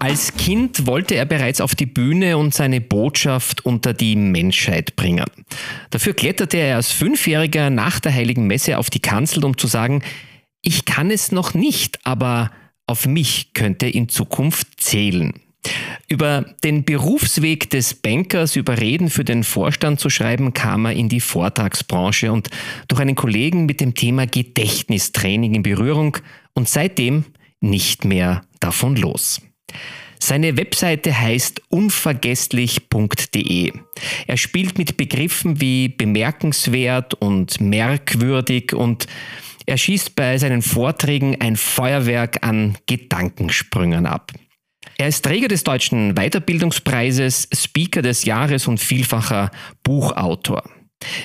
Als Kind wollte er bereits auf die Bühne und seine Botschaft unter die Menschheit bringen. Dafür kletterte er als Fünfjähriger nach der Heiligen Messe auf die Kanzel, um zu sagen, ich kann es noch nicht, aber auf mich könnte in Zukunft zählen. Über den Berufsweg des Bankers über Reden für den Vorstand zu schreiben, kam er in die Vortragsbranche und durch einen Kollegen mit dem Thema Gedächtnistraining in Berührung und seitdem nicht mehr davon los. Seine Webseite heißt unvergesslich.de. Er spielt mit Begriffen wie bemerkenswert und merkwürdig und er schießt bei seinen Vorträgen ein Feuerwerk an Gedankensprüngen ab. Er ist Träger des Deutschen Weiterbildungspreises, Speaker des Jahres und vielfacher Buchautor.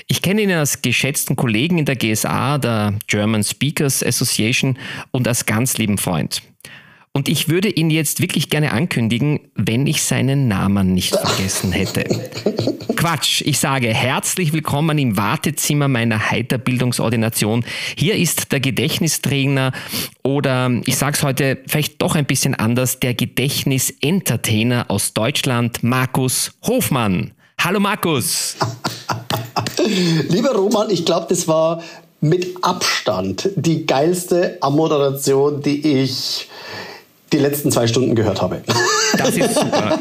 Ich kenne ihn als geschätzten Kollegen in der GSA, der German Speakers Association, und als ganz lieben Freund. Und ich würde ihn jetzt wirklich gerne ankündigen, wenn ich seinen Namen nicht vergessen hätte. Quatsch, ich sage herzlich willkommen im Wartezimmer meiner Heiterbildungsordination. Hier ist der Gedächtnistrainer oder ich sage es heute vielleicht doch ein bisschen anders, der Gedächtnisentertainer aus Deutschland, Markus Hofmann. Hallo Markus. Lieber Roman, ich glaube, das war mit Abstand die geilste Ammoderation, die ich die letzten zwei Stunden gehört habe. Das ist super.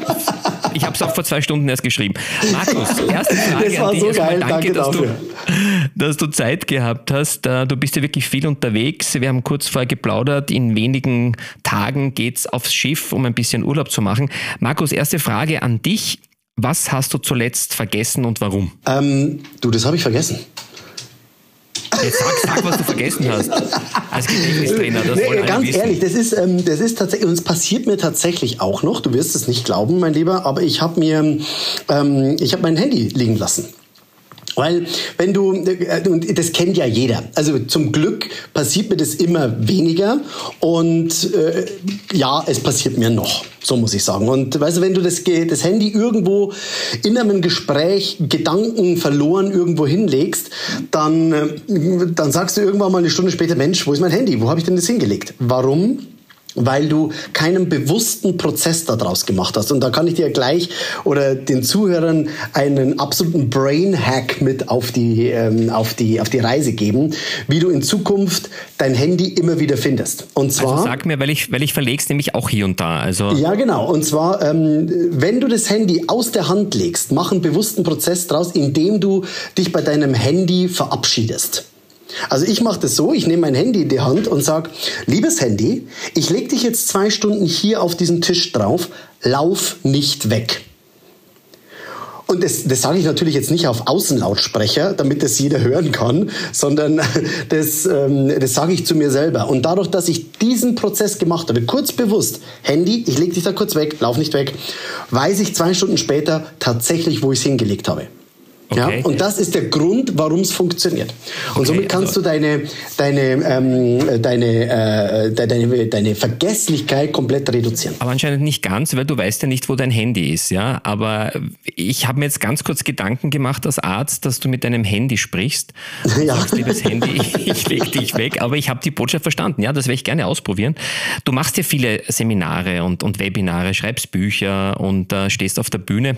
Ich habe es auch vor zwei Stunden erst geschrieben. Markus, erste Frage das war an dich. so geil, danke, danke dass, dafür. Du, dass du Zeit gehabt hast. Du bist ja wirklich viel unterwegs. Wir haben kurz vorher geplaudert. In wenigen Tagen geht's aufs Schiff, um ein bisschen Urlaub zu machen. Markus, erste Frage an dich. Was hast du zuletzt vergessen und warum? Ähm, du, das habe ich vergessen. Jetzt sag, sag, was du vergessen hast. Als Gedächtnistrainer, das Nee, wollen ganz wissen. ehrlich, das ist, ähm, das ist tatsächlich, und es passiert mir tatsächlich auch noch, du wirst es nicht glauben, mein Lieber, aber ich habe mir, ähm, ich habe mein Handy liegen lassen. Weil, wenn du, äh, und das kennt ja jeder. Also zum Glück passiert mir das immer weniger. Und äh, ja, es passiert mir noch. So muss ich sagen. Und weißt du, wenn du das, das Handy irgendwo in einem Gespräch Gedanken verloren irgendwo hinlegst, dann, äh, dann sagst du irgendwann mal eine Stunde später, Mensch, wo ist mein Handy? Wo habe ich denn das hingelegt? Warum? Weil du keinen bewussten Prozess daraus gemacht hast. Und da kann ich dir gleich oder den Zuhörern einen absoluten Brain-Hack mit auf die, ähm, auf, die, auf die Reise geben, wie du in Zukunft dein Handy immer wieder findest. Und zwar... Also sag mir, weil ich, weil ich verleg's nämlich auch hier und da. Also Ja, genau. Und zwar, ähm, wenn du das Handy aus der Hand legst, mach einen bewussten Prozess draus, indem du dich bei deinem Handy verabschiedest. Also ich mache das so, ich nehme mein Handy in die Hand und sag, liebes Handy, ich leg dich jetzt zwei Stunden hier auf diesen Tisch drauf, lauf nicht weg. Und das, das sage ich natürlich jetzt nicht auf Außenlautsprecher, damit das jeder hören kann, sondern das, ähm, das sage ich zu mir selber. Und dadurch, dass ich diesen Prozess gemacht habe, kurz bewusst, Handy, ich leg dich da kurz weg, lauf nicht weg, weiß ich zwei Stunden später tatsächlich, wo ich es hingelegt habe. Okay. Ja, und das ist der Grund, warum es funktioniert. Und Okay, somit kannst also- du deine, deine, ähm, deine, äh, de- deine, deine Vergesslichkeit komplett reduzieren. Aber anscheinend nicht ganz, weil du weißt ja nicht, wo dein Handy ist, ja. Aber ich habe mir jetzt ganz kurz Gedanken gemacht als Arzt, dass du mit deinem Handy sprichst. Ja. sagst, liebes Handy, ich leg dich weg. Aber ich habe die Botschaft verstanden. Ja, das werde ich gerne ausprobieren. Du machst ja viele Seminare und, und Webinare, schreibst Bücher und äh, stehst auf der Bühne.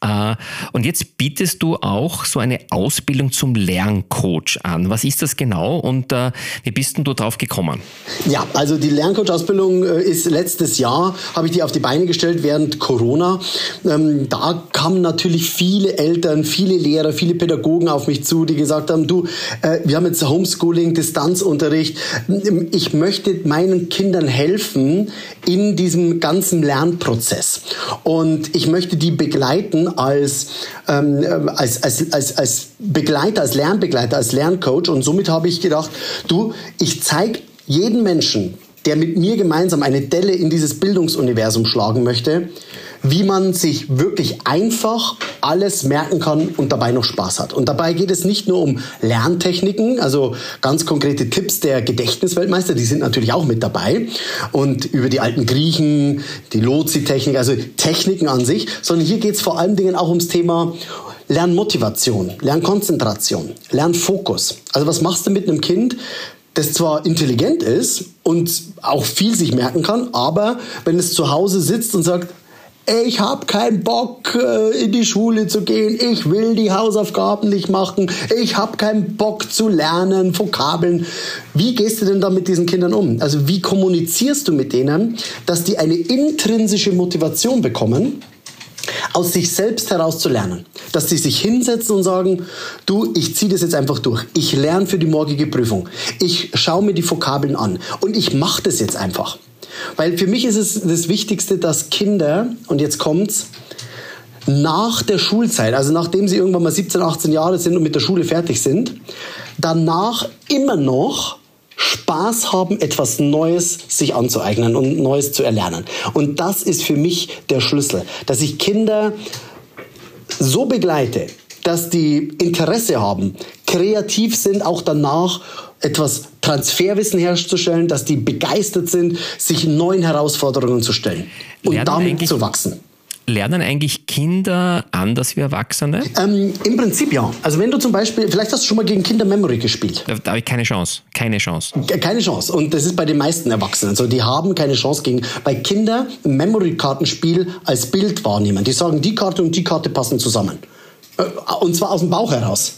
Äh, Und jetzt bietest du auch so eine Ausbildung zum Lerncoach an. Was ist das genau und äh, wie bist denn du drauf gekommen? Ja, also die Lerncoach-Ausbildung äh, ist letztes Jahr, habe ich die auf die Beine gestellt während Corona. Ähm, da kamen natürlich viele Eltern, viele Lehrer, viele Pädagogen auf mich zu, die gesagt haben, du, wir haben jetzt Homeschooling, Distanzunterricht. Ich möchte meinen Kindern helfen in diesem ganzen Lernprozess. Und ich möchte die begleiten als, ähm, als, als, als, als Begleiter, als Lernbegleiter, als Lerncoach. Und somit habe ich gedacht, du, ich zeige jeden Menschen, der mit mir gemeinsam eine Delle in dieses Bildungsuniversum schlagen möchte, wie man sich wirklich einfach alles merken kann und dabei noch Spaß hat. Und dabei geht es nicht nur um Lerntechniken, also ganz konkrete Tipps der Gedächtnisweltmeister, die sind natürlich auch mit dabei. Und über die alten Griechen, die Lozi-Technik, also Techniken an sich, sondern hier geht es vor allen Dingen auch ums Thema Lernmotivation, Lernkonzentration, Lernfokus. Also was machst du mit einem Kind, das zwar intelligent ist und auch viel sich merken kann, aber wenn es zu Hause sitzt und sagt, ich habe keinen Bock äh, in die Schule zu gehen, ich will die Hausaufgaben nicht machen, ich habe keinen Bock zu lernen, Vokabeln. Wie gehst du denn da mit diesen Kindern um? Also wie kommunizierst du mit denen, dass die eine intrinsische Motivation bekommen, aus sich selbst heraus zu lernen. Dass sie sich hinsetzen und sagen, du, ich ziehe das jetzt einfach durch. Ich lerne für die morgige Prüfung. Ich schaue mir die Vokabeln an und ich mache das jetzt einfach. Weil für mich ist es das Wichtigste, dass Kinder, und jetzt kommt's, nach der Schulzeit, also nachdem sie irgendwann mal 17, 18 Jahre sind und mit der Schule fertig sind, danach immer noch Spaß haben, etwas Neues sich anzueignen und Neues zu erlernen. Und das ist für mich der Schlüssel, dass ich Kinder so begleite, dass die Interesse haben, kreativ sind, auch danach etwas Transferwissen herzustellen, dass die begeistert sind, sich neuen Herausforderungen zu stellen und Lernen damit zu wachsen. Lernen eigentlich Kinder anders wie Erwachsene? Ähm, Im Prinzip ja. Also wenn du zum Beispiel, vielleicht hast du schon mal gegen Kinder Memory gespielt. Da, da habe ich keine Chance. Keine Chance. Keine Chance. Und das ist bei den meisten Erwachsenen. Also die haben keine Chance gegen, bei Kindern ein Memory-Kartenspiel als Bild wahrnehmen. Die sagen, die Karte und die Karte passen zusammen. Äh, und zwar aus dem Bauch heraus.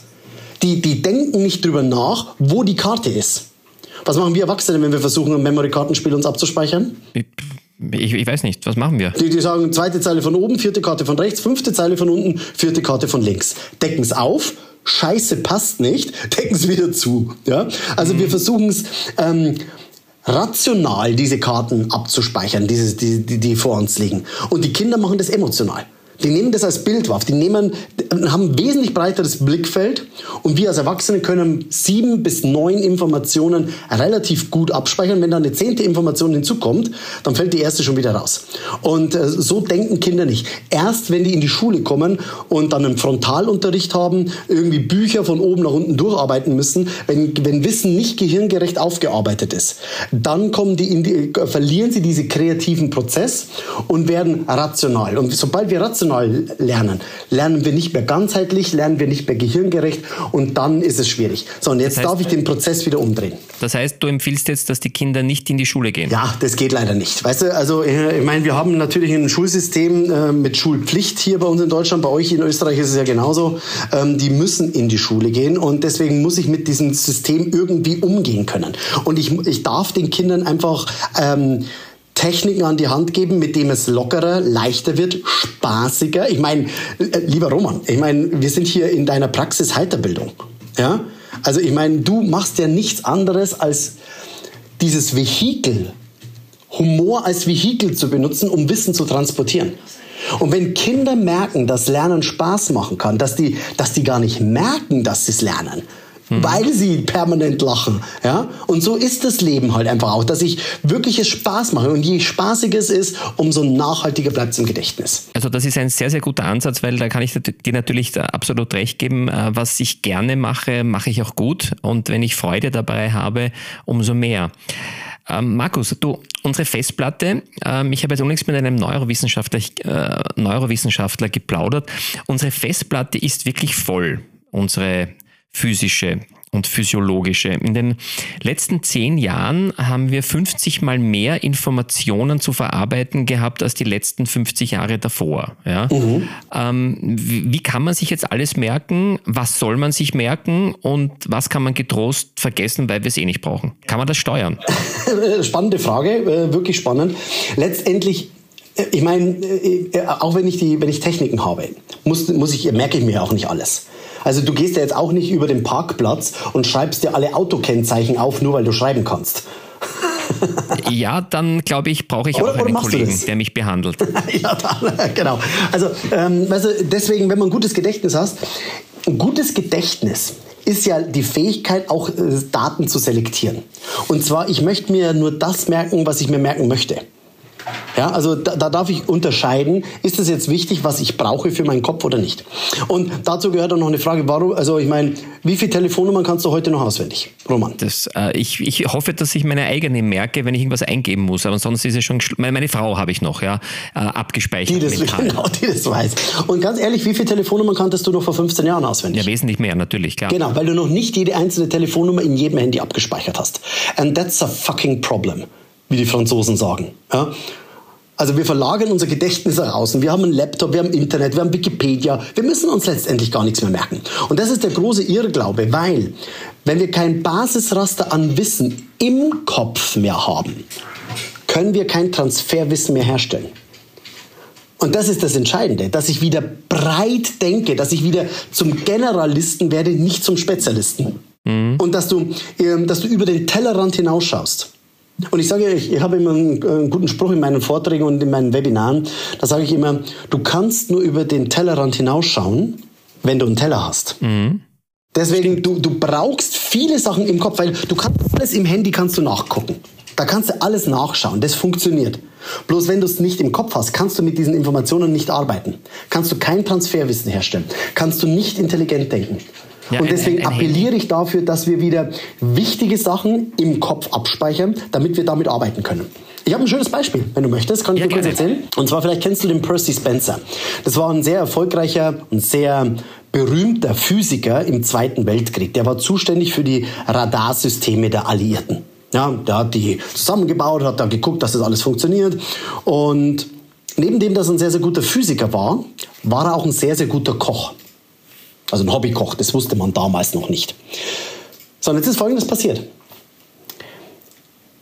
Die, die denken nicht drüber nach, wo die Karte ist. Was machen wir Erwachsene, wenn wir versuchen, ein Memory-Kartenspiel uns abzuspeichern? Ich, ich, weiß nicht, was machen wir? Die, die sagen, zweite Zeile von oben, vierte Karte von rechts, fünfte Zeile von unten, vierte Karte von links. Decken es auf, Scheiße passt nicht, decken es wieder zu. Ja? Also mhm. wir versuchen es ähm, rational, diese Karten abzuspeichern, diese, die, die, die vor uns liegen. Und die Kinder machen das emotional. Die nehmen das als Bild wahr. Die nehmen, haben ein wesentlich breiteres Blickfeld und wir als Erwachsene können sieben bis neun Informationen relativ gut abspeichern. Wenn da eine zehnte Information hinzukommt, dann fällt die erste schon wieder raus. Und äh, so denken Kinder nicht. Erst wenn die in die Schule kommen und dann einen Frontalunterricht haben, irgendwie Bücher von oben nach unten durcharbeiten müssen, wenn, wenn Wissen nicht gehirngerecht aufgearbeitet ist, dann kommen die, die verlieren sie diesen kreativen Prozess und werden rational. Und sobald wir rational rational lernen. Lernen wir nicht mehr ganzheitlich, lernen wir nicht mehr gehirngerecht und dann ist es schwierig. So, und jetzt das heißt, darf ich den Prozess wieder umdrehen. Das heißt, du empfiehlst jetzt, dass die Kinder nicht in die Schule gehen? Ja, das geht leider nicht. Weißt du, also äh, ich meine, wir haben natürlich ein Schulsystem äh, mit Schulpflicht hier bei uns in Deutschland, bei euch in Österreich ist es ja genauso. Ähm, die müssen in die Schule gehen und deswegen muss ich mit diesem System irgendwie umgehen können. Und ich, ich darf den Kindern einfach ähm, Techniken an die Hand geben, mit dem es lockerer, leichter wird, spaßiger. Ich meine, äh, lieber Roman, ich meine, wir sind hier in deiner Praxis Heiterbildung. Ja? Also ich meine, du machst ja nichts anderes als dieses Vehikel, Humor als Vehikel zu benutzen, um Wissen zu transportieren. Und wenn Kinder merken, dass Lernen Spaß machen kann, dass die, dass die gar nicht merken, dass sie es lernen, mhm. weil sie permanent lachen. Ja? Und so ist das Leben halt einfach auch, dass ich wirklich es Spaß mache. Und je spaßiger es ist, umso nachhaltiger bleibt es im Gedächtnis. Also das ist ein sehr, sehr guter Ansatz, weil da kann ich dir natürlich absolut recht geben. Äh, was ich gerne mache, mache ich auch gut. Und wenn ich Freude dabei habe, umso mehr. Ähm, Markus, du, unsere Festplatte, ähm, ich habe jetzt unlängst mit einem Neurowissenschaftler, äh, Neurowissenschaftler geplaudert. Unsere Festplatte ist wirklich voll. Unsere physische und physiologische. In den letzten zehn Jahren haben wir 50 mal mehr Informationen zu verarbeiten gehabt als die letzten 50 Jahre davor. Ja? Mhm. Ähm, wie, wie, kann man sich jetzt alles merken? Was soll man sich merken? Und was kann man getrost vergessen, weil wir es eh nicht brauchen? Kann man das steuern? Spannende Frage, äh, wirklich spannend. Letztendlich äh, ich meine, äh, auch wenn ich die, wenn ich Techniken habe, muss, muss ich, merke ich mir auch nicht alles. Also du gehst ja jetzt auch nicht über den Parkplatz und schreibst dir alle Autokennzeichen auf, nur weil du schreiben kannst. ja, dann glaube ich, brauche ich auch oder, einen Kollegen, der mich behandelt. ja, dann, genau. Also, ähm, weißt du, deswegen, wenn man ein gutes Gedächtnis hast, ein gutes Gedächtnis ist ja die Fähigkeit, auch äh, Daten zu selektieren. Und zwar, ich möchte mir nur das merken, was ich mir merken möchte. Ja, also da, da darf ich unterscheiden, ist es jetzt wichtig, was ich brauche für meinen Kopf oder nicht. Und dazu gehört auch noch eine Frage, warum, also ich meine, wie viele Telefonnummern kannst du heute noch auswendig, Roman? Das, äh, ich, ich hoffe, dass ich meine eigene merke, wenn ich irgendwas eingeben muss, aber sonst ist es schon, meine, meine Frau habe ich noch, ja, äh, abgespeichert. Die das, genau, die das weiß. Und ganz ehrlich, wie viele Telefonnummern kanntest du noch vor 15 Jahren auswendig? Ja, wesentlich mehr, natürlich, klar. Genau, weil du noch nicht jede einzelne Telefonnummer in jedem Handy abgespeichert hast. And that's a fucking problem, wie die Franzosen sagen. Ja? Also wir verlagern unser Gedächtnis nach außen. Wir haben einen Laptop, wir haben Internet, wir haben Wikipedia. Wir müssen uns letztendlich gar nichts mehr merken. Und das ist der große Irrglaube, weil wenn wir kein Basisraster an Wissen im Kopf mehr haben, können wir kein Transferwissen mehr herstellen. Und das ist das Entscheidende, dass ich wieder breit denke, dass ich wieder zum Generalisten werde, nicht zum Spezialisten. Mhm. Und dass du, ähm, dass du über den Tellerrand hinausschaust. Und ich sage, ich, ich habe immer einen, einen, guten Spruch in meinen Vorträgen und in meinen Webinaren. Da sage ich immer, du kannst nur über den Tellerrand hinausschauen, wenn du einen Teller hast. Mhm. Deswegen, du, du brauchst viele Sachen im Kopf, weil du kannst alles im Handy kannst du nachgucken. Da kannst du alles nachschauen. Das funktioniert. Bloß wenn du es nicht im Kopf hast, kannst du mit diesen Informationen nicht arbeiten. Kannst du kein Transferwissen herstellen. Kannst du nicht intelligent denken. Ja, und deswegen ein, ein, ein appelliere ich dafür, dass wir wieder wichtige Sachen im Kopf abspeichern, damit wir damit arbeiten können. Ich habe ein schönes Beispiel, wenn du möchtest, kann ich ja, dir kurz erzählen. Und zwar vielleicht kennst du den Percy Spencer. Das war ein sehr erfolgreicher und sehr berühmter Physiker im Zweiten Weltkrieg. Der war zuständig für die Radarsysteme der Alliierten. Ja, der hat die zusammengebaut, hat da geguckt, dass das alles funktioniert. Und neben dem, dass er ein sehr, sehr guter Physiker war, war er auch ein sehr, sehr guter Koch. Also ein Hobbykoch, das wusste man damals noch nicht. So, und jetzt ist Folgendes passiert.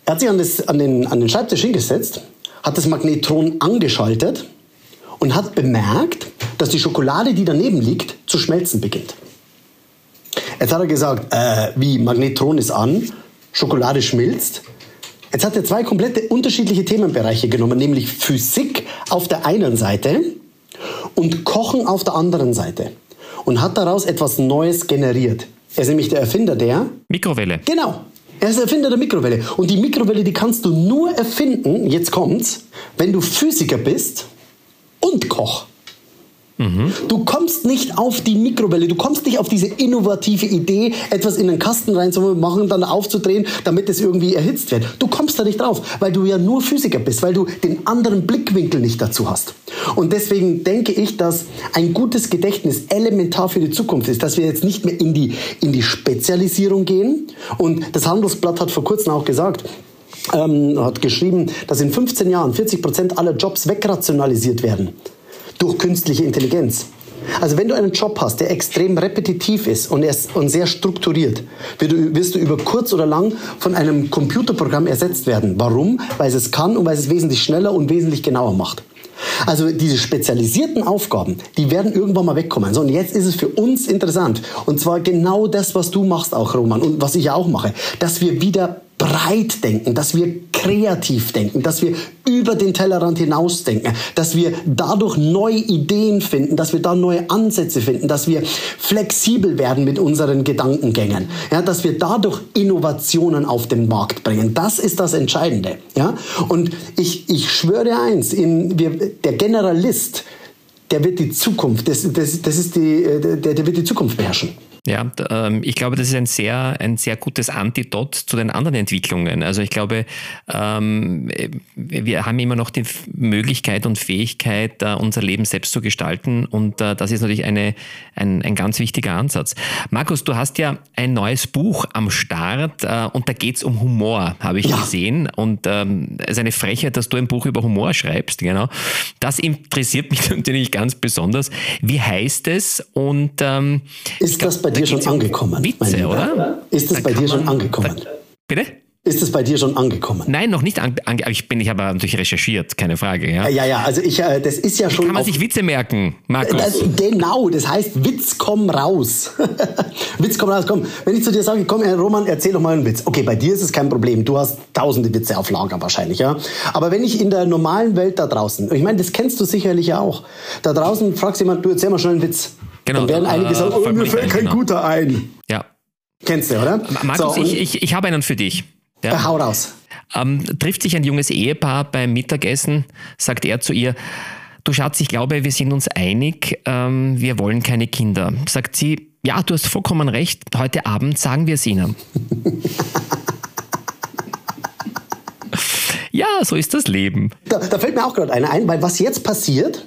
Er hat sich an, das, an, den, an den Schreibtisch hingesetzt, hat das Magnetron angeschaltet und hat bemerkt, dass die Schokolade, die daneben liegt, zu schmelzen beginnt. Jetzt hat er gesagt, äh, wie, Magnetron ist an, Schokolade schmilzt. Jetzt hat er zwei komplette unterschiedliche Themenbereiche genommen, nämlich Physik auf der einen Seite und Kochen auf der anderen Seite und hat daraus etwas Neues generiert. Er ist nämlich der Erfinder der Mikrowelle. Genau. Er ist der Erfinder der Mikrowelle. Und die Mikrowelle, die kannst du nur erfinden, jetzt kommt's, wenn du Physiker bist und Koch. Mhm. Du kommst nicht auf die Mikrowelle, du kommst nicht auf diese innovative Idee, etwas in einen Kasten reinzumachen, dann aufzudrehen, damit es irgendwie erhitzt wird. Du kommst da nicht drauf, weil du ja nur Physiker bist, weil du den anderen Blickwinkel nicht dazu hast. Und deswegen denke ich, dass ein gutes Gedächtnis elementar für die Zukunft ist, dass wir jetzt nicht mehr in die, in die Spezialisierung gehen. Und das Handelsblatt hat vor kurzem auch gesagt, ähm, hat geschrieben, dass in 15 Jahren 40 Prozent aller Jobs wegrationalisiert werden durch künstliche Intelligenz. Also wenn du einen Job hast, der extrem repetitiv ist und, und sehr strukturiert, wirst du über kurz oder lang von einem Computerprogramm ersetzt werden. Warum? Weil es es kann und weil es es wesentlich schneller und wesentlich genauer macht. Also diese spezialisierten Aufgaben, die werden irgendwann mal wegkommen. So, und jetzt ist es für uns interessant. Und zwar genau das, was du machst auch, Roman, und was ich auch mache, dass wir wieder breit denken, dass wir kreativ denken, dass wir über den Tellerrand hinaus denken, dass wir dadurch neue Ideen finden, dass wir da neue Ansätze finden, dass wir flexibel werden mit unseren Gedankengängen, ja, dass wir dadurch Innovationen auf den Markt bringen. Das ist das Entscheidende. Ja? Und ich, ich schwöre eins, in, wir, der Generalist, der wird die Zukunft, das, das, das ist die, der, der wird die Zukunft beherrschen. Ja, ähm, ich glaube, das ist ein sehr, ein sehr gutes Antidot zu den anderen Entwicklungen. Also ich glaube, ähm, wir haben immer noch die Möglichkeit und Fähigkeit, unser Leben selbst zu gestalten und äh, das ist natürlich eine, ein, ein ganz wichtiger Ansatz. Markus, du hast ja ein neues Buch am Start äh, und da geht es um Humor, habe ich ja. gesehen und ähm, es ist eine Frechheit, dass du ein Buch über Humor schreibst, genau. Das interessiert mich natürlich ganz besonders. Wie heißt es und ähm, ist das bei dir schon angekommen? Witze, oder? Ist es bei dir schon angekommen? Bitte? Ist es bei dir schon angekommen? Nein, noch nicht. Ange ich bin, ich habe natürlich recherchiert, keine Frage. Ja, ja, ja also ich, äh, das ist ja schon. Kann man sich Witze merken, Markus? Das, genau, das heißt Witz komm raus. Witz komm raus, komm. Wenn ich zu dir sage, komm, Roman, erzähl doch mal einen Witz. Okay, bei dir ist es kein Problem. Du hast tausende Witze auf Lager wahrscheinlich, ja. Aber wenn ich in der normalen Welt da draußen, ich meine, das kennst du sicherlich ja auch. Da draußen fragst jemand, du erzähl mal schnell einen Witz. Genau. Dann werden einige sagen, oh, mir fällt kein genau. guter ein. Ja. Kennst du, oder? Markus, so, ich, ich, ich habe einen für dich. Ja. Hau raus. Ähm, trifft sich ein junges Ehepaar beim Mittagessen, sagt er zu ihr, du Schatz, ich glaube, wir sind uns einig, ähm, wir wollen keine Kinder. Sagt sie, ja, du hast vollkommen recht, heute Abend sagen wir es ihnen. ja, so ist das Leben. Da, da fällt mir auch gerade einer ein, weil was jetzt passiert,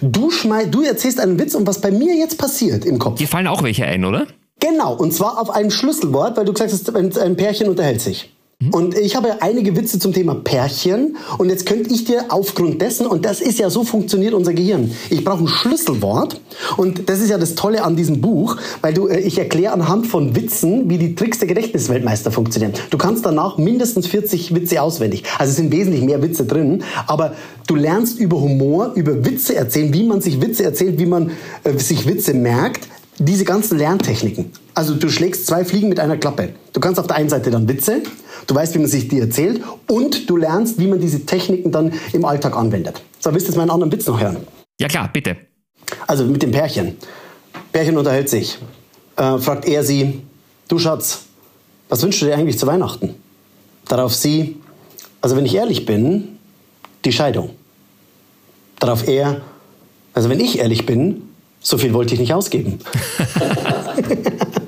du, schmei du erzählst einen Witz und was bei mir jetzt passiert im Kopf. Dir fallen auch welche ein, oder? Genau, und zwar auf ein Schlüsselwort, weil du gesagt hast, ein Pärchen unterhält sich. Mhm. Und ich habe einige Witze zum Thema Pärchen und jetzt könnte ich dir aufgrund dessen, und das ist ja so funktioniert unser Gehirn, ich brauche ein Schlüsselwort und das ist ja das Tolle an diesem Buch, weil du, äh, ich erkläre anhand von Witzen, wie die Tricks der Gedächtnisweltmeister funktionieren. Du kannst danach mindestens 40 Witze auswendig. Also es sind wesentlich mehr Witze drin, aber du lernst über Humor, über Witze erzählen, wie man sich Witze erzählt, wie man äh, sich Witze merkt, diese ganzen Lerntechniken. Also du schlägst zwei Fliegen mit einer Klappe. Du kannst auf der einen Seite dann Witze, du weißt, wie man sich die erzählt und du lernst, wie man diese Techniken dann im Alltag anwendet. So, willst du jetzt meinen anderen Witz noch hören? Ja klar, bitte. Also mit dem Pärchen. Pärchen unterhält sich. Äh, fragt er sie, du Schatz, was wünschst du dir eigentlich zu Weihnachten? Darauf sie, also wenn ich ehrlich bin, die Scheidung. Darauf er, also wenn ich ehrlich bin, so viel wollte ich nicht ausgeben.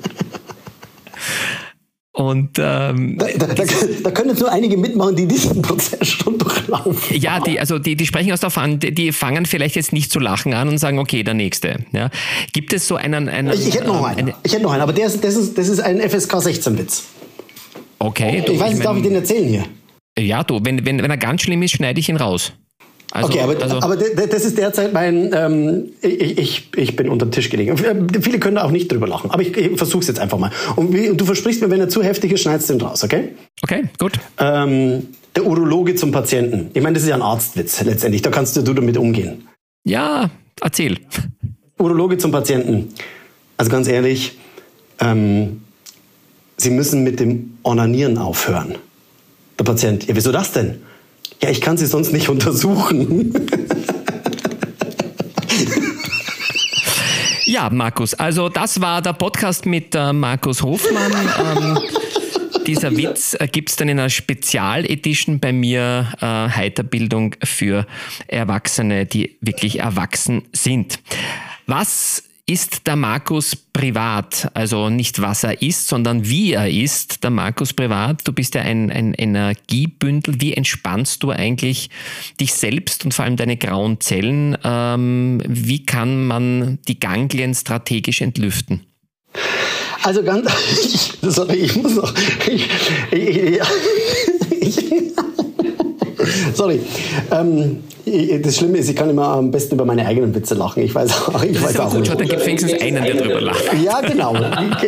Und ähm, da, da, da, da, können jetzt nur einige mitmachen, die diesen Prozess schon durchlaufen. Ja, die, also die, die sprechen aus der Fan, die, die, fangen vielleicht jetzt nicht zu lachen an und sagen, okay, der nächste. Ja. Gibt es so einen. einen ich, ich hätte noch einen. Eine, ich hätte noch einen, aber der ist, das, ist, das ist ein FSK 16-Witz. Okay. Du, ich weiß nicht, darf ich den erzählen hier? Ja, du, wenn, wenn, wenn er ganz schlimm ist, schneide ich ihn raus. Also, okay, aber, also aber das ist derzeit mein, ähm, ich, ich, ich bin unter den Tisch gelegen. Äh, viele können da auch nicht drüber lachen, aber ich, ich versuche es jetzt einfach mal. Und, wie, und, du versprichst mir, wenn er zu heftig ist, schneidest du ihn raus, okay? Okay, gut. Ähm, der Urologe zum Patienten. Ich meine, das ist ja ein Arztwitz letztendlich, da kannst du, du damit umgehen. Ja, erzähl. Urologe zum Patienten. Also ganz ehrlich, ähm, Sie müssen mit dem Onanieren aufhören. Der Patient, ja, wieso das denn? Ja, ich kann sie sonst nicht untersuchen. Ja, Markus, also das war der Podcast mit äh, Markus Hofmann. Ähm, dieser Witz äh, gibt es dann in einer Spezialedition bei mir, äh, Heiterbildung für Erwachsene, die wirklich erwachsen sind. Was ist der Markus privat? Also nicht was er ist, sondern wie er ist, der Markus privat. Du bist ja ein, ein Energiebündel. Wie entspannst du eigentlich dich selbst und vor allem deine grauen Zellen? Ähm, wie kann man die Ganglien strategisch entlüften? Also ganz, sorry, ich muss noch, ich, ich, ich, sorry, ähm, das Schlimme ist, ich kann immer am besten über meine eigenen Witze lachen. Ich weiß auch, ich das weiß auch gut, nicht. Dann gibt wenigstens einen, der drüber lacht. Ja, genau.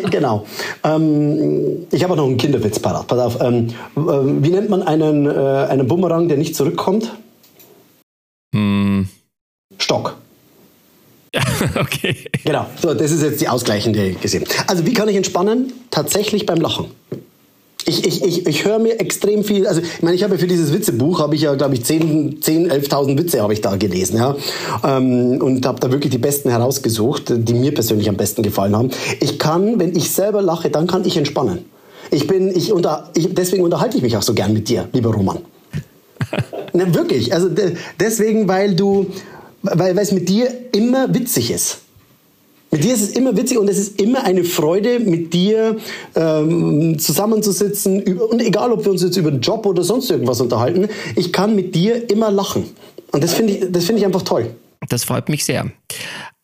genau. Ähm, ich habe auch noch einen Kinderwitz parat. Pass auf. Ähm, äh, wie nennt man einen, äh, einen Bumerang, der nicht zurückkommt? Hm. Stock. okay. Genau. So, das ist jetzt die ausgleichende gesehen. Also, wie kann ich entspannen? Tatsächlich beim Lachen. Ich, ich, ich, ich höre mir extrem viel, also ich meine, ich habe ja für dieses Witzebuch, habe ich ja, glaube ich, 10, 10 11.000 Witze habe ich da gelesen, ja. Ähm, und habe da wirklich die besten herausgesucht, die mir persönlich am besten gefallen haben. Ich kann, wenn ich selber lache, dann kann ich entspannen. Ich bin, ich unter, ich, deswegen unterhalte ich mich auch so gern mit dir, lieber Roman. Na, wirklich, also deswegen, weil du, weil es mit dir immer witzig ist. Mit dir ist es immer witzig und es ist immer eine Freude, mit dir ähm, zusammenzusitzen. Und egal, ob wir uns jetzt über den Job oder sonst irgendwas unterhalten, ich kann mit dir immer lachen. Und das finde ich, das finde ich einfach toll. Das freut mich sehr.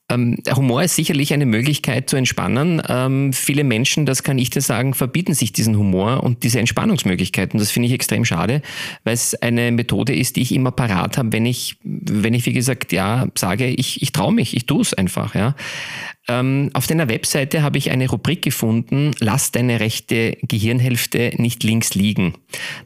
Ähm, Humor ist sicherlich eine Möglichkeit zu entspannen. Ähm, viele Menschen, das kann ich dir sagen, verbieten sich diesen Humor und diese Entspannungsmöglichkeiten. Das finde ich extrem schade, weil es eine Methode ist, die ich immer parat habe, wenn ich, wenn ich, wie gesagt, ja, sage, ich, ich traue mich, ich tue es einfach, ja. Ähm, auf deiner Webseite habe ich eine Rubrik gefunden, lass deine rechte Gehirnhälfte nicht links liegen.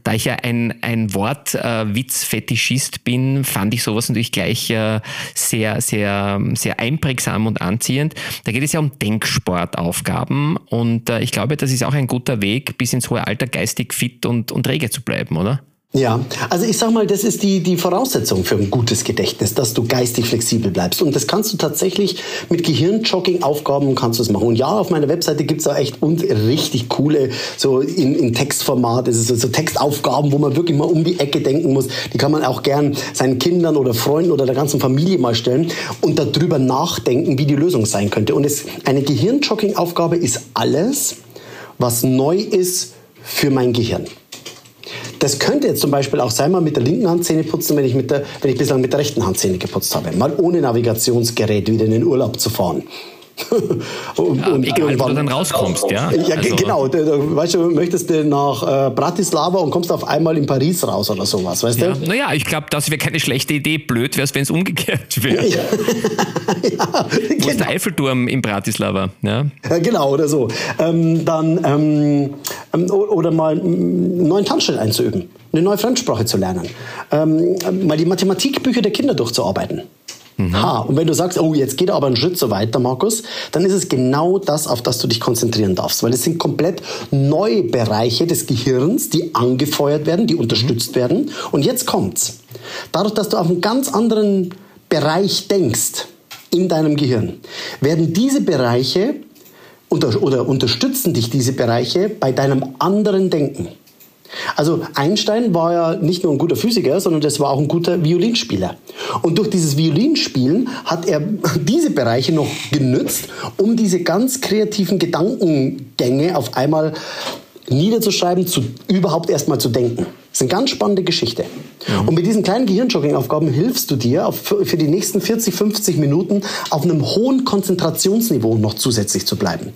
Da ich ja ein, ein Wortwitz-Fetischist äh, bin, fand ich sowas natürlich gleich äh, sehr, sehr, sehr einprägsam und anziehend. Da geht es ja um Denksportaufgaben und äh, ich glaube, das ist auch ein guter Weg, bis ins hohe Alter geistig fit und, und rege zu bleiben, oder? Ja, also ich sag mal, das ist die, die Voraussetzung für ein gutes Gedächtnis, dass du geistig flexibel bleibst. Und das kannst du tatsächlich mit Gehirnjogging-Aufgaben kannst du es machen. Und ja, auf meiner Webseite gibt's da echt und richtig coole, so in, in Textformat, das ist so, so Textaufgaben, wo man wirklich mal um die Ecke denken muss. Die kann man auch gern seinen Kindern oder Freunden oder der ganzen Familie mal stellen und darüber nachdenken, wie die Lösung sein könnte. Und es, eine Gehirnjogging-Aufgabe ist alles, was neu ist für mein Gehirn. Das könnte jetzt zum Beispiel auch sein, mal mit der linken Hand Zähne putzen, wenn ich, mit der, wenn ich bislang mit der rechten Hand Zähne geputzt habe. Mal ohne Navigationsgerät wieder in den Urlaub zu fahren. und, ja, und egal, wo du dann rauskommst, ja? Ja, also. genau. Weißt du, möchtest du nach äh, Bratislava und kommst auf einmal in Paris raus oder sowas, weißt ja, du? Naja, ich glaube, das wäre keine schlechte Idee. Blöd wäre es, wenn es umgekehrt wäre. ja, ja, Wo genau. ist der Eiffelturm in Bratislava? Ja, genau, oder so. Ähm, dann, ähm, ähm oder mal einen neuen Tanzschritt einzuüben, eine neue Fremdsprache zu lernen, ähm, mal die Mathematikbücher der Kinder durchzuarbeiten. Mhm. Ha, und wenn du sagst, oh, jetzt geht er aber einen Schritt so weiter, Markus, dann ist es genau das, auf das du dich konzentrieren darfst. Weil es sind komplett neue Bereiche des Gehirns, die angefeuert werden, die unterstützt mhm. werden. Und jetzt kommt's. Dadurch, dass du auf einen ganz anderen Bereich denkst in deinem Gehirn, werden diese Bereiche unter, oder unterstützen dich diese Bereiche bei deinem anderen Denken. Also Einstein war ja nicht nur ein guter Physiker, sondern das war auch ein guter Violinspieler. Und durch dieses Violinspielen hat er diese Bereiche noch genützt, um diese ganz kreativen Gedankengänge auf einmal niederzuschreiben, zu, überhaupt erstmal zu denken. Das ist eine ganz spannende Geschichte. Mhm. Und mit diesen kleinen Gehirnjogging-Aufgaben hilfst du dir auf, für die nächsten 40, 50 Minuten auf einem hohen Konzentrationsniveau noch zusätzlich zu bleiben.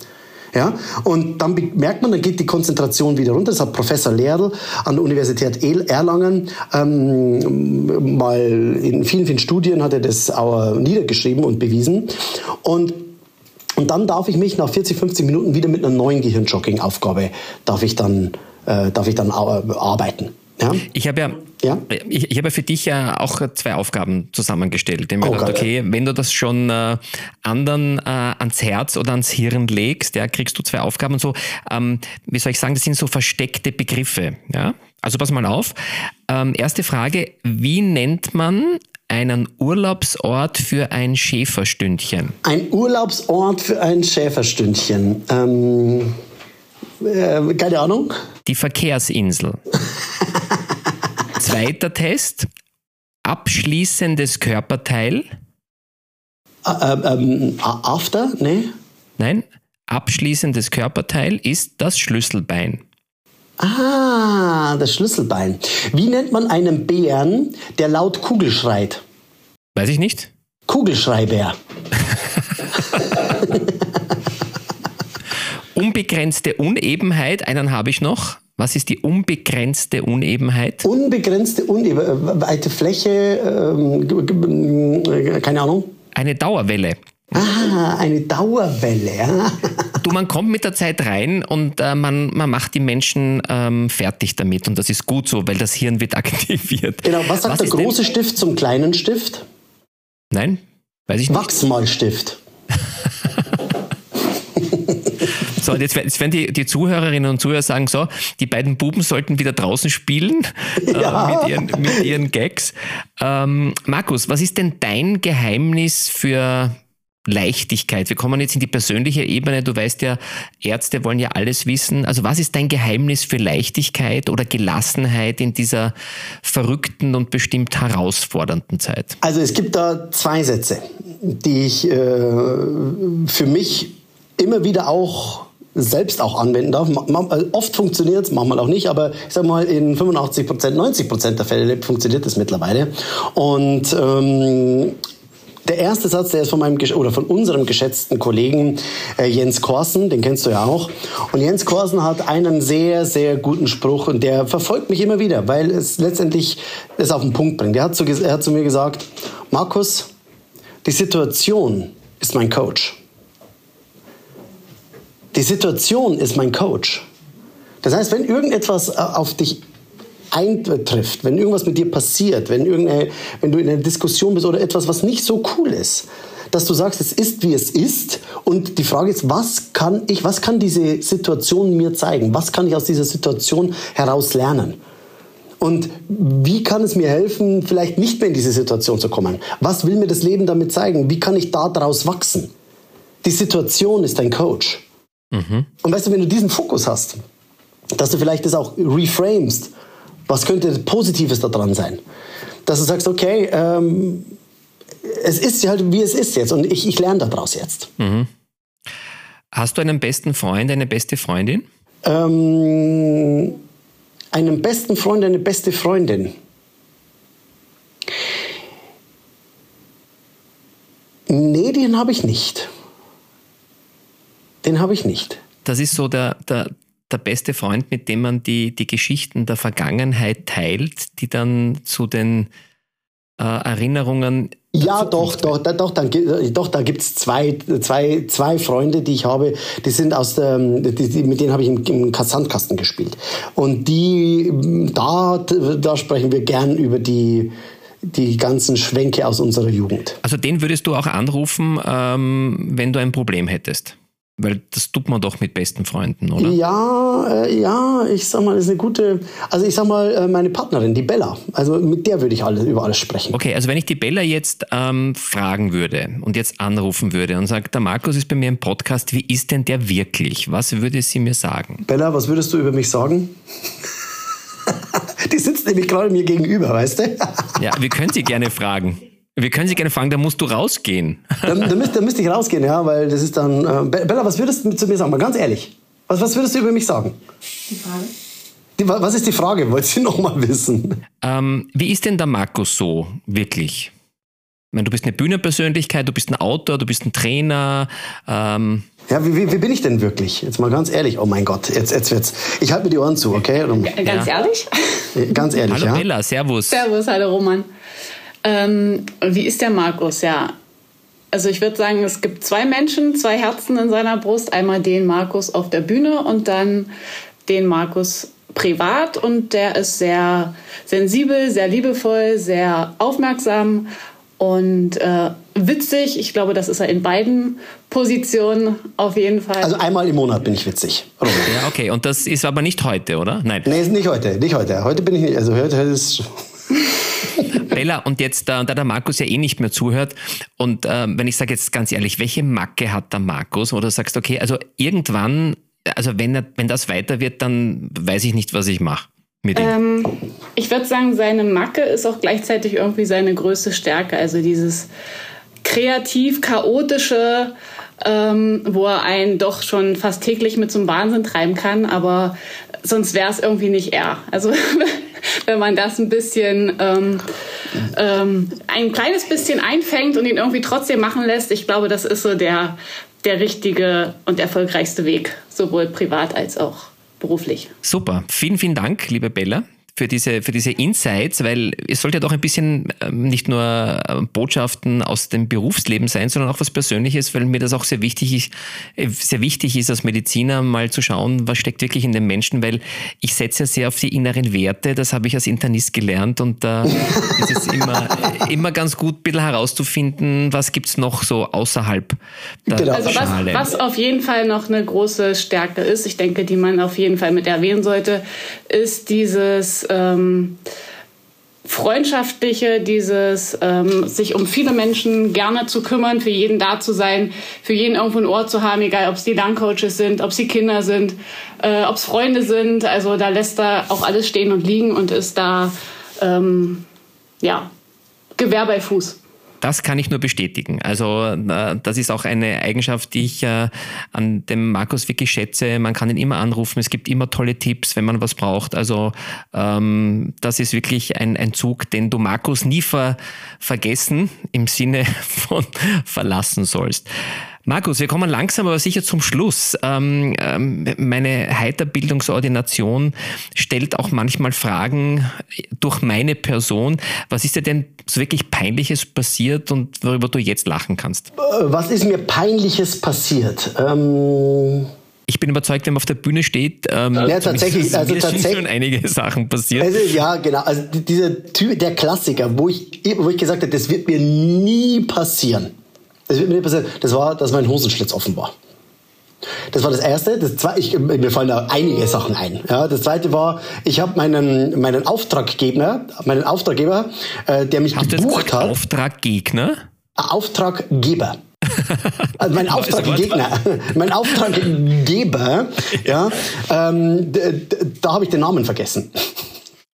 Ja? Und dann merkt man, dann geht die Konzentration wieder runter. Das hat Professor Lehrl an der Universität Erlangen ähm, mal in vielen, vielen Studien hat er das auch niedergeschrieben und bewiesen. Und und dann darf ich mich nach 40, 50 Minuten wieder mit einer neuen Gehirnjogging-Aufgabe darf ich dann, äh, darf ich dann arbeiten. Ja? Ich habe ja, ja? Ich, ich habe für dich ja auch zwei Aufgaben zusammengestellt. Ich oh, gedacht, okay, wenn du das schon äh, anderen äh, ans Herz oder ans Hirn legst, ja, kriegst du zwei Aufgaben und so. Ähm, wie soll ich sagen, das sind so versteckte Begriffe. Ja? Also pass mal auf. Ähm, erste Frage, wie nennt man einen Urlaubsort für ein Schäferstündchen? Ein Urlaubsort für ein Schäferstündchen. Ähm, äh, keine Ahnung. Die Verkehrsinsel. Zweiter Test. Abschließendes Körperteil. Äh, ähm, after? Nee. Nein. Abschließendes Körperteil ist das Schlüsselbein. Ah, das Schlüsselbein. Wie nennt man einen Bären, der laut Kugel schreit? Weiß ich nicht. Kugelschreiber. Unbegrenzte Unebenheit, einen habe ich noch. Was ist die unbegrenzte Unebenheit? Unbegrenzte Unebenheit, weite Fläche, ähm, keine Ahnung. Eine Dauerwelle. Ah, eine Dauerwelle. Ja. du, man kommt mit der Zeit rein und äh, man, man macht die Menschen ähm, fertig damit. Und das ist gut so, weil das Hirn wird aktiviert. Genau, was sagt was der große denn? Stift zum kleinen Stift? Nein, weiß ich nicht. Wachsmalstift. So, jetzt, jetzt werden die, die Zuhörerinnen und Zuhörer sagen, so, die beiden Buben sollten wieder draußen spielen äh, ja. äh, mit, ihren, mit ihren Gags. Ähm, Markus, was ist denn dein Geheimnis für Leichtigkeit? Wir kommen jetzt in die persönliche Ebene. Du weißt ja, Ärzte wollen ja alles wissen. Also was ist dein Geheimnis für Leichtigkeit oder Gelassenheit in dieser verrückten und bestimmt herausfordernden Zeit? Also es gibt da zwei Sätze, die ich äh, für mich immer wieder auch selbst auch anwenden darf. Äh, oft funktioniert es, manchmal auch nicht, aber ich sag mal, in 85 Prozent, 90 Prozent der Fälle funktioniert es mittlerweile. Und ähm, der erste Satz, der ist von meinem oder von unserem geschätzten Kollegen äh, Jens Korsen, den kennst du ja auch. Und Jens Korsen hat einen sehr, sehr guten Spruch und der verfolgt mich immer wieder, weil es letztendlich es auf den Punkt bringt. Er hat, zu, er hat zu mir gesagt, Markus, die Situation ist mein Coach. Die Situation ist mein Coach. Das heißt, wenn irgendetwas äh, auf dich eintrifft, wenn irgendwas mit dir passiert, wenn, wenn du in einer Diskussion bist oder etwas, was nicht so cool ist, dass du sagst, es ist wie es ist und die Frage ist, was kann ich, was kann diese Situation mir zeigen? Was kann ich aus dieser Situation heraus lernen? Und wie kann es mir helfen, vielleicht nicht mehr in diese Situation zu kommen? Was will mir das Leben damit zeigen? Wie kann ich daraus wachsen? Die Situation ist dein Coach. Mhm. Und weißt du, wenn du diesen Fokus hast, dass du vielleicht das auch reframest, was könnte Positives daran sein? Dass du sagst, okay, ähm, es ist halt wie es ist jetzt und ich, ich lerne daraus jetzt. Mhm. Hast du einen besten Freund, eine beste Freundin? Ähm, einen besten Freund, eine beste Freundin. Nee, den habe ich nicht. Den habe ich nicht. Das ist so der, der, der beste Freund, mit dem man die, die Geschichten der Vergangenheit teilt, die dann zu den äh, Erinnerungen. Ja, doch, doch, da, doch, dann, doch, da gibt es zwei, zwei, zwei Freunde, die ich habe, die sind aus der, die, die, mit denen habe ich im, im Sandkasten gespielt. Und die, da, da sprechen wir gern über die, die ganzen Schwenke aus unserer Jugend. Also den würdest du auch anrufen, ähm, wenn du ein Problem hättest? Weil das tut man doch mit besten Freunden, oder? Ja, äh, ja, ich sag mal, das ist eine gute. Also ich sag mal, äh, meine Partnerin, die Bella. Also mit der würde ich alles, über alles sprechen. Okay, also wenn ich die Bella jetzt ähm, fragen würde und jetzt anrufen würde und sagt, der Markus ist bei mir im Podcast, wie ist denn der wirklich? Was würde sie mir sagen? Bella, was würdest du über mich sagen? die sitzt nämlich gerade mir gegenüber, weißt du? ja, wir können sie gerne fragen. Wir können Sie gerne fragen, da musst du rausgehen. dann, dann, müsste, dann müsste ich rausgehen, ja, weil das ist dann. Äh, Bella, was würdest du zu mir sagen? Mal ganz ehrlich. Was, was würdest du über mich sagen? Die Frage. Die, was ist die Frage? Wollt ihr noch mal wissen? Ähm, wie ist denn der Markus so wirklich? Ich meine, du bist eine Bühnenpersönlichkeit, du bist ein Autor, du bist ein Trainer. Ähm ja, wie, wie, wie, bin ich denn wirklich? Jetzt mal ganz ehrlich. Oh mein Gott, jetzt, jetzt wird's. Ich halte mir die Ohren zu, okay? Ganz ja. ehrlich? Ganz ehrlich, hallo ja. Hallo Bella, servus. Servus, hallo Roman. Ähm, wie ist der Markus? Ja, also ich würde sagen, es gibt zwei Menschen, zwei Herzen in seiner Brust. Einmal den Markus auf der Bühne und dann den Markus privat. Und der ist sehr sensibel, sehr liebevoll, sehr aufmerksam und äh, witzig. Ich glaube, das ist er in beiden Positionen auf jeden Fall. Also einmal im Monat bin ich witzig. Ja, okay. Und das ist aber nicht heute, oder? Nein. Nee, nicht heute. Nicht heute. Heute bin ich nicht. Also heute ist Bella, und jetzt, da, da der Markus ja eh nicht mehr zuhört, und äh, wenn ich sage jetzt ganz ehrlich, welche Macke hat der Markus? Oder sagst okay, also irgendwann, also wenn, er, wenn das weiter wird, dann weiß ich nicht, was ich mache. Ähm, ich würde sagen, seine Macke ist auch gleichzeitig irgendwie seine größte Stärke. Also dieses kreativ chaotische, ähm, wo er einen doch schon fast täglich mit zum Wahnsinn treiben kann, aber sonst wäre es irgendwie nicht er. Also wenn man das ein bisschen ähm, ähm, ein kleines bisschen einfängt und ihn irgendwie trotzdem machen lässt, ich glaube, das ist so der, der richtige und erfolgreichste Weg, sowohl privat als auch beruflich. Super. Vielen, vielen Dank, liebe Bella für diese, für diese Insights, weil es sollte ja doch ein bisschen ähm, nicht nur äh, Botschaften aus dem Berufsleben sein, sondern auch was Persönliches, weil mir das auch sehr wichtig ist, äh, sehr wichtig ist als Mediziner mal zu schauen, was steckt wirklich in den Menschen, weil ich setze ja sehr auf die inneren Werte, das habe ich als Internist gelernt und da ist es immer, immer ganz gut, ein bisschen herauszufinden, was gibt es noch so außerhalb der genau. also. Was, was auf jeden Fall noch eine große Stärke ist, ich denke, die man auf jeden Fall mit erwähnen sollte, ist dieses ähm, freundschaftliche, dieses ähm, sich um viele Menschen gerne zu kümmern, für jeden da zu sein, für jeden irgendwo ein Ohr zu haben, egal ob es die Lerncoaches sind, ob sie Kinder sind, äh, ob es Freunde sind. Also da lässt er auch alles stehen und liegen und ist da ähm, ja Gewehr bei Fuß. Das kann ich nur bestätigen. Also äh, das ist auch eine Eigenschaft, die ich äh, an dem Markus wirklich schätze. Man kann ihn immer anrufen. Es gibt immer tolle Tipps, wenn man was braucht. Also ähm, das ist wirklich ein, ein Zug, den du Markus nie ver vergessen im Sinne von verlassen sollst. Markus, wir kommen langsam aber sicher zum Schluss. Ähm, ähm, meine Heiterbildungsordination stellt auch manchmal Fragen durch meine Person. Was ist dir denn so wirklich Peinliches passiert und worüber du jetzt lachen kannst? Äh, was ist mir Peinliches passiert? Ähm ich bin überzeugt, wenn man auf der Bühne steht, ähm, ja, tatsächlich, also mir tatsächlich, sind schon einige Sachen passiert. Also, ja, genau. Also dieser Typ, der Klassiker, wo ich, wo ich gesagt habe, das wird mir nie passieren. Das wird mir nicht passieren. Das war, dass mein Hosenschlitz offen war. Das war das erste. Das zweite, ich, mir fallen da einige Sachen ein. Ja, das zweite war, ich habe meinen meinen Auftraggeber, meinen Auftraggeber, äh, der mich Hast gebucht hat. Auftraggegner? Auftraggeber. Also mein Auftraggegner, mein Auftraggeber, ja, ähm, da habe ich den Namen vergessen.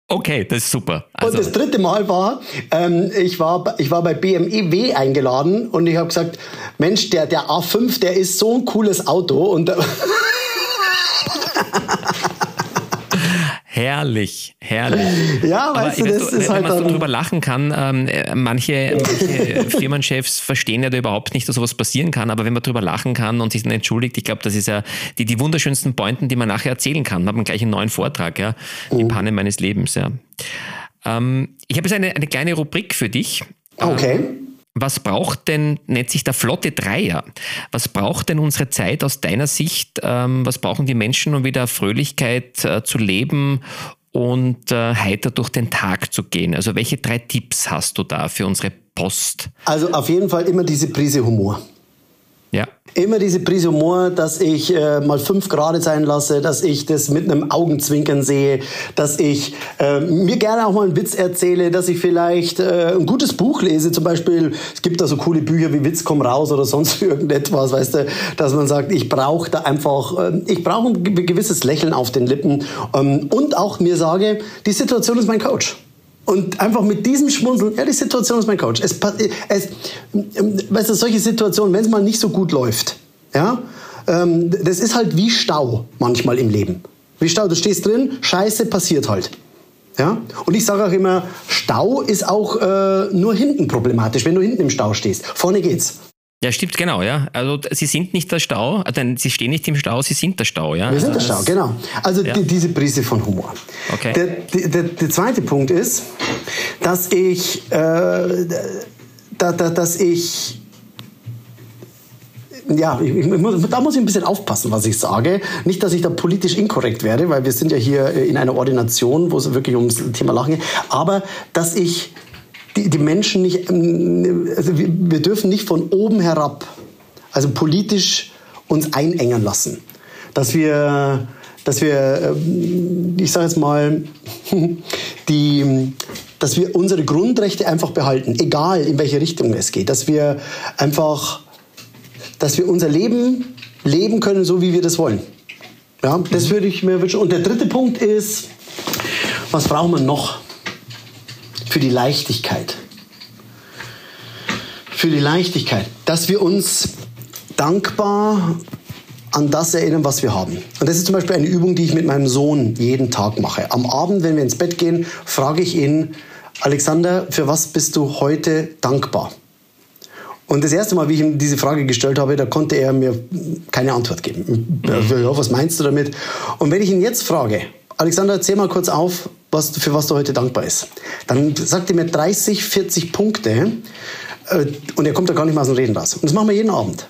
Okay, das ist super. Also. Und das dritte Mal war, ähm, ich war, ich war bei BMEW eingeladen und ich habe gesagt, Mensch, der, der A5, der ist so ein cooles Auto und Herrlich, herrlich. Ja, Aber weißt du, das du, ist wenn halt man so drüber lachen kann, ähm, äh, manche, manche Firmenchefs verstehen ja da überhaupt nicht, dass sowas passieren kann, aber wenn man drüber lachen kann und sich dann entschuldigt, ich glaube, das ist ja die, die wunderschönsten Pointen, die man nachher erzählen kann. Man hat gleich einen neuen Vortrag, ja. Mhm. Die Panne meines Lebens, ja. Ähm, ich habe jetzt eine, eine kleine Rubrik für dich. Okay. Was braucht denn, nennt sich der Flotte Dreier, was braucht denn unsere Zeit aus deiner Sicht? Ähm, was brauchen die Menschen, um wieder Fröhlichkeit äh, zu leben und äh, heiter durch den Tag zu gehen? Also welche drei Tipps hast du da für unsere Post? Also auf jeden Fall immer diese Prise Humor. Immer diese Prise Humor, dass ich äh, mal fünf Grad sein lasse, dass ich das mit einem Augenzwinkern sehe, dass ich äh, mir gerne auch mal einen Witz erzähle, dass ich vielleicht äh, ein gutes Buch lese. Zum Beispiel, es gibt da so coole Bücher wie Witz komm raus oder sonst irgendetwas, weißt du, dass man sagt, ich brauche da einfach, äh, ich brauche ein ge- gewisses Lächeln auf den Lippen ähm, und auch mir sage, die Situation ist mein Coach. Und einfach mit diesem Schmunzeln, ja, die Situation ist mein Coach. Es, es, ähm, weißt du, solche Situationen, wenn es mal nicht so gut läuft, ja, ähm, das ist halt wie Stau manchmal im Leben. Wie Stau, du stehst drin, Scheiße passiert halt. Ja? Und ich sage auch immer, Stau ist auch äh, nur hinten problematisch, wenn du hinten im Stau stehst. Vorne geht's. Ja, stimmt, genau, ja. Also sie sind nicht der Stau, äh, denn sie stehen nicht im Stau, sie sind der Stau, ja. Wir sind der Also Stau, genau. Also Ja. die, diese Prise von Humor. Okay. Der, der, der, der zweite Punkt ist, dass ich, äh, da, da, dass ich ja, ich, ich muss, da muss ich ein bisschen aufpassen, was ich sage. Nicht, dass ich da politisch inkorrekt werde, weil wir sind ja hier in einer Ordination, wo es wirklich ums Thema Lachen geht. Aber dass ich die, die Menschen nicht, ähm, also wir, wir dürfen nicht von oben herab, also politisch uns einengen lassen. Dass wir, dass wir, ähm, ich sage jetzt mal, die, dass wir unsere Grundrechte einfach behalten, egal in welche Richtung es geht. Dass wir einfach, dass wir unser Leben leben können, so wie wir das wollen. Ja, das würde ich mir wünschen. Und der dritte Punkt ist, was brauchen wir noch für die Leichtigkeit? Für die Leichtigkeit, dass wir uns dankbar an das erinnern, was wir haben. Und das ist zum Beispiel eine Übung, die ich mit meinem Sohn jeden Tag mache. Am Abend, wenn wir ins Bett gehen, frage ich ihn, Alexander, für was bist du heute dankbar? Und das erste Mal, wie ich ihm diese Frage gestellt habe, da konnte er mir keine Antwort geben. Ja, was meinst du damit? Und wenn ich ihn jetzt frage, Alexander, zähl mal kurz auf, was, für was du heute dankbar bist, dann sagt er mir 30, 40 Punkte äh, und er kommt da gar nicht mal aus dem Reden raus. Und das machen wir jeden Abend.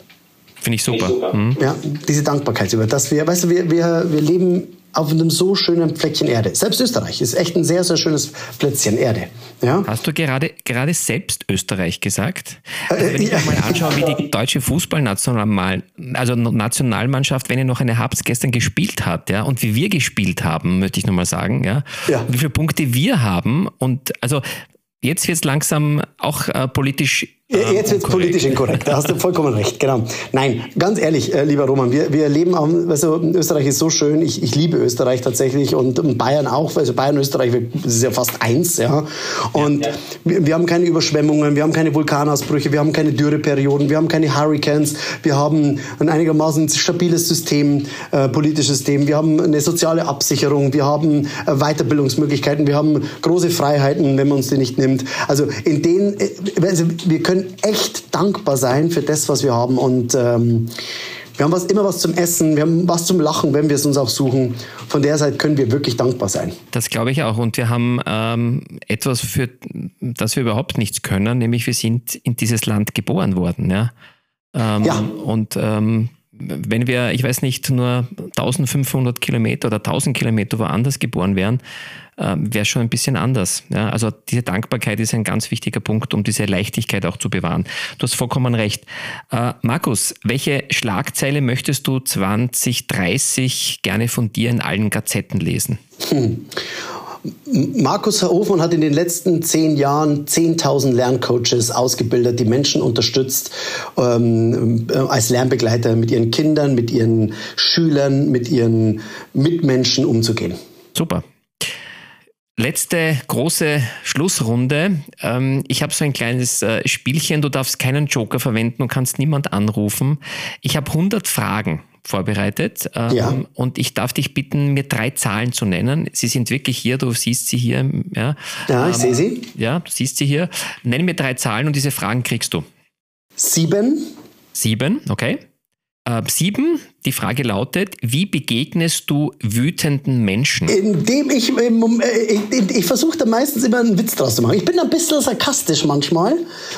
Finde ich super. Mhm. Ja, diese Dankbarkeit über das wir, weißt du, wir, wir, wir leben auf einem so schönen Fleckchen Erde. Selbst Österreich ist echt ein sehr, sehr schönes Plätzchen Erde. Ja? Hast du gerade, gerade selbst Österreich gesagt? Also wenn ich ja. mir mal anschaue, wie die deutsche Fußballnational, also Nationalmannschaft, wenn ihr noch eine habt, gestern gespielt hat, ja, und wie wir gespielt haben, möchte ich nochmal sagen, ja, Ja. wie viele Punkte wir haben und also jetzt wird es langsam auch äh, politisch Jetzt wird es politisch inkorrekt, da hast du vollkommen recht, genau. Nein, ganz ehrlich, äh, lieber Roman, wir, wir leben, am, also Österreich ist so schön, ich, ich liebe Österreich tatsächlich und ähm, Bayern auch, also Bayern und Österreich, das ist ja fast eins, ja. Und Wir, wir haben keine Überschwemmungen, wir haben keine Vulkanausbrüche, wir haben keine Dürreperioden, wir haben keine Hurricanes, wir haben ein einigermaßen stabiles System, äh, politisches System, wir haben eine soziale Absicherung, wir haben äh, Weiterbildungsmöglichkeiten, wir haben große Freiheiten, wenn man uns die nicht nimmt. Also in denen, äh, also wir können echt dankbar sein für das, was wir haben und ähm, wir haben was, immer was zum Essen, wir haben was zum Lachen, wenn wir es uns auch suchen. Von der Seite können wir wirklich dankbar sein. Das glaube ich auch. Und wir haben ähm, etwas, für das wir überhaupt nichts können, nämlich wir sind in dieses Land geboren worden. Ja. Ähm, Ja. Und ähm, wenn wir, ich weiß nicht, nur 1500 Kilometer oder 1000 Kilometer woanders geboren wären, äh, wäre schon ein bisschen anders. Ja, also diese Dankbarkeit ist ein ganz wichtiger Punkt, um diese Leichtigkeit auch zu bewahren. Du hast vollkommen recht. Äh, Markus, welche Schlagzeile möchtest du 2030 gerne von dir in allen Gazetten lesen? Hm. Markus Herr Hofmann hat in den letzten zehn Jahren 10.000 Lerncoaches ausgebildet, die Menschen unterstützt ähm, äh, als Lernbegleiter mit ihren Kindern, mit ihren Schülern, mit ihren Mitmenschen umzugehen. Super. Letzte große Schlussrunde. Ähm, ich habe so ein kleines äh, Spielchen. Du darfst keinen Joker verwenden und kannst niemand anrufen. Ich habe 100 Fragen vorbereitet. Ähm, ja. Und ich darf dich bitten, mir drei Zahlen zu nennen. Sie sind wirklich hier, du siehst sie hier. Ja, ja ich ähm, sehe sie. Ja, du siehst sie hier. Nenn mir drei Zahlen und diese Fragen kriegst du. Sieben. Sieben, okay. Äh, sieben, die Frage lautet, wie begegnest du wütenden Menschen? Indem ich, äh, ich, ich versuche da meistens immer einen Witz draus zu machen. Ich bin ein bisschen sarkastisch manchmal,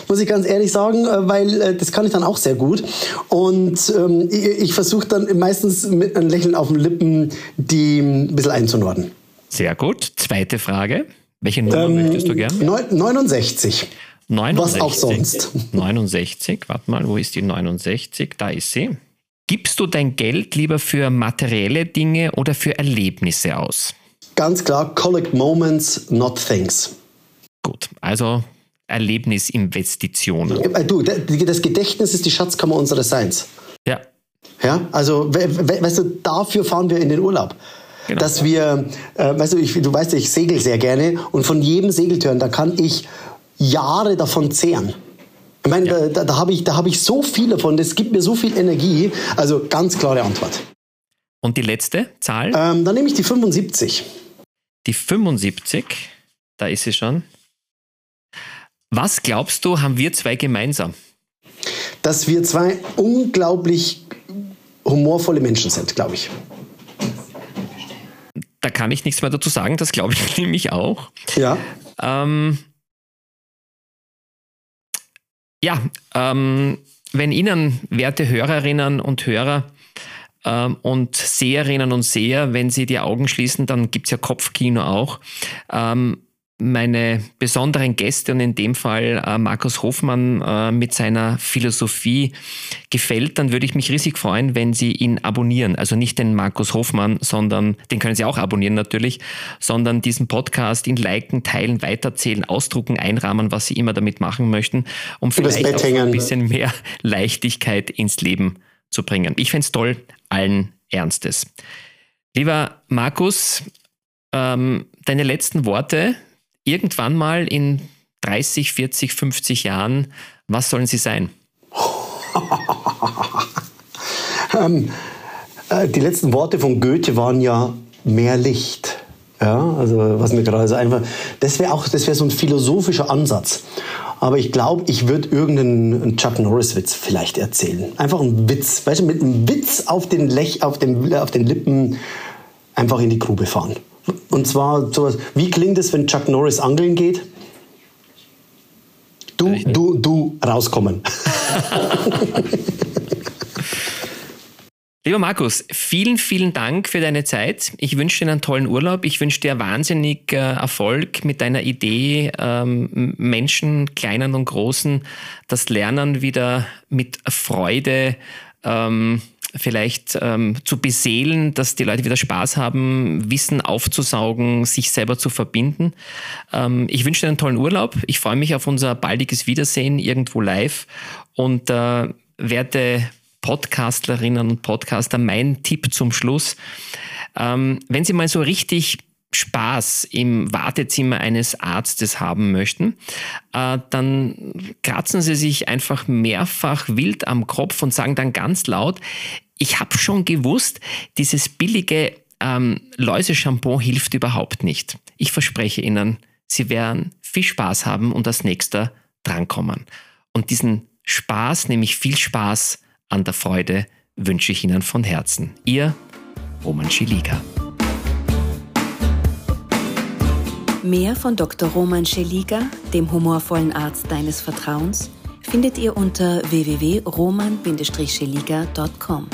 muss ich ganz ehrlich sagen, äh, weil das kann ich dann auch sehr gut. Und ähm, ich, ich versuche dann meistens mit einem Lächeln auf den Lippen, die ein bisschen einzunorden. Sehr gut. Zweite Frage. Welche Nummer ähm, möchtest du gerne? 69. 69. Was auch sonst. 69, warte mal, wo ist die 69? Da ist sie. Gibst du dein Geld lieber für materielle Dinge oder für Erlebnisse aus? Ganz klar, collect moments, not things. Gut, also Erlebnisinvestitionen. Äh, du, das Gedächtnis ist die Schatzkammer unseres Seins. Ja. Ja, also, weißt du, dafür fahren wir in den Urlaub. Genau. Dass wir, äh, weißt du, ich, du weißt, ich segel sehr gerne und von jedem Segeltörn, da kann ich Jahre davon zehren. Ich meine, ja. da, da habe ich, hab ich so viel davon, das gibt mir so viel Energie. Also ganz klare Antwort. Und die letzte Zahl? Ähm, dann nehme ich die 75. Die 75, da ist sie schon. Was glaubst du, haben wir zwei gemeinsam? Dass wir zwei unglaublich humorvolle Menschen sind, glaube ich. Da kann ich nichts mehr dazu sagen, das glaube ich nämlich auch. Ja. Ähm, ja, ähm, wenn Ihnen, werte Hörerinnen und Hörer ähm, und Seherinnen und Seher, wenn Sie die Augen schließen, dann gibt es ja Kopfkino auch, ähm, meine besonderen Gäste und in dem Fall äh, Markus Hofmann äh, mit seiner Philosophie gefällt, dann würde ich mich riesig freuen, wenn Sie ihn abonnieren. Also nicht den Markus Hofmann, sondern den können Sie auch abonnieren natürlich, sondern diesen Podcast ihn liken, teilen, weiterzählen, ausdrucken, einrahmen, was Sie immer damit machen möchten, um vielleicht auch ein bisschen mehr Leichtigkeit ins Leben zu bringen. Ich fände es toll, allen Ernstes. Lieber Markus, ähm, deine letzten Worte irgendwann mal in 30, 40, 50 Jahren, was sollen sie sein? ähm, äh, die letzten Worte von Goethe waren ja mehr Licht. Ja, also was mir gerade so einfach, das wäre auch, das wäre so ein philosophischer Ansatz. Aber ich glaube, ich würde irgendeinen Chuck Norris-Witz vielleicht erzählen. Einfach einen Witz, weißt du, mit einem Witz auf den, Lech, auf, dem, auf den Lippen einfach in die Grube fahren. Und zwar sowas, wie klingt es, wenn Chuck Norris angeln geht? Du, du, du, rauskommen. Lieber Markus, vielen, vielen Dank für deine Zeit. Ich wünsche dir einen tollen Urlaub. Ich wünsche dir wahnsinnig äh, Erfolg mit deiner Idee, ähm, Menschen, kleinen und großen, das Lernen wieder mit Freude ähm, vielleicht ähm, zu beseelen, dass die Leute wieder Spaß haben, Wissen aufzusaugen, sich selber zu verbinden. Ähm, ich wünsche dir einen tollen Urlaub. Ich freue mich auf unser baldiges Wiedersehen irgendwo live und äh, werte Podcastlerinnen und Podcaster, mein Tipp zum Schluss. Ähm, wenn Sie mal so richtig Spaß im Wartezimmer eines Arztes haben möchten, äh, dann kratzen Sie sich einfach mehrfach wild am Kopf und sagen dann ganz laut, ich habe schon gewusst, dieses billige ähm, Läuseshampoo hilft überhaupt nicht. Ich verspreche Ihnen, Sie werden viel Spaß haben und als nächster drankommen. Und diesen Spaß, nämlich viel Spaß an der Freude, wünsche ich Ihnen von Herzen. Ihr Roman Schiliga. Mehr von Dr. Roman Scheliga, dem humorvollen Arzt deines Vertrauens, findet ihr unter www.roman-scheliga.com.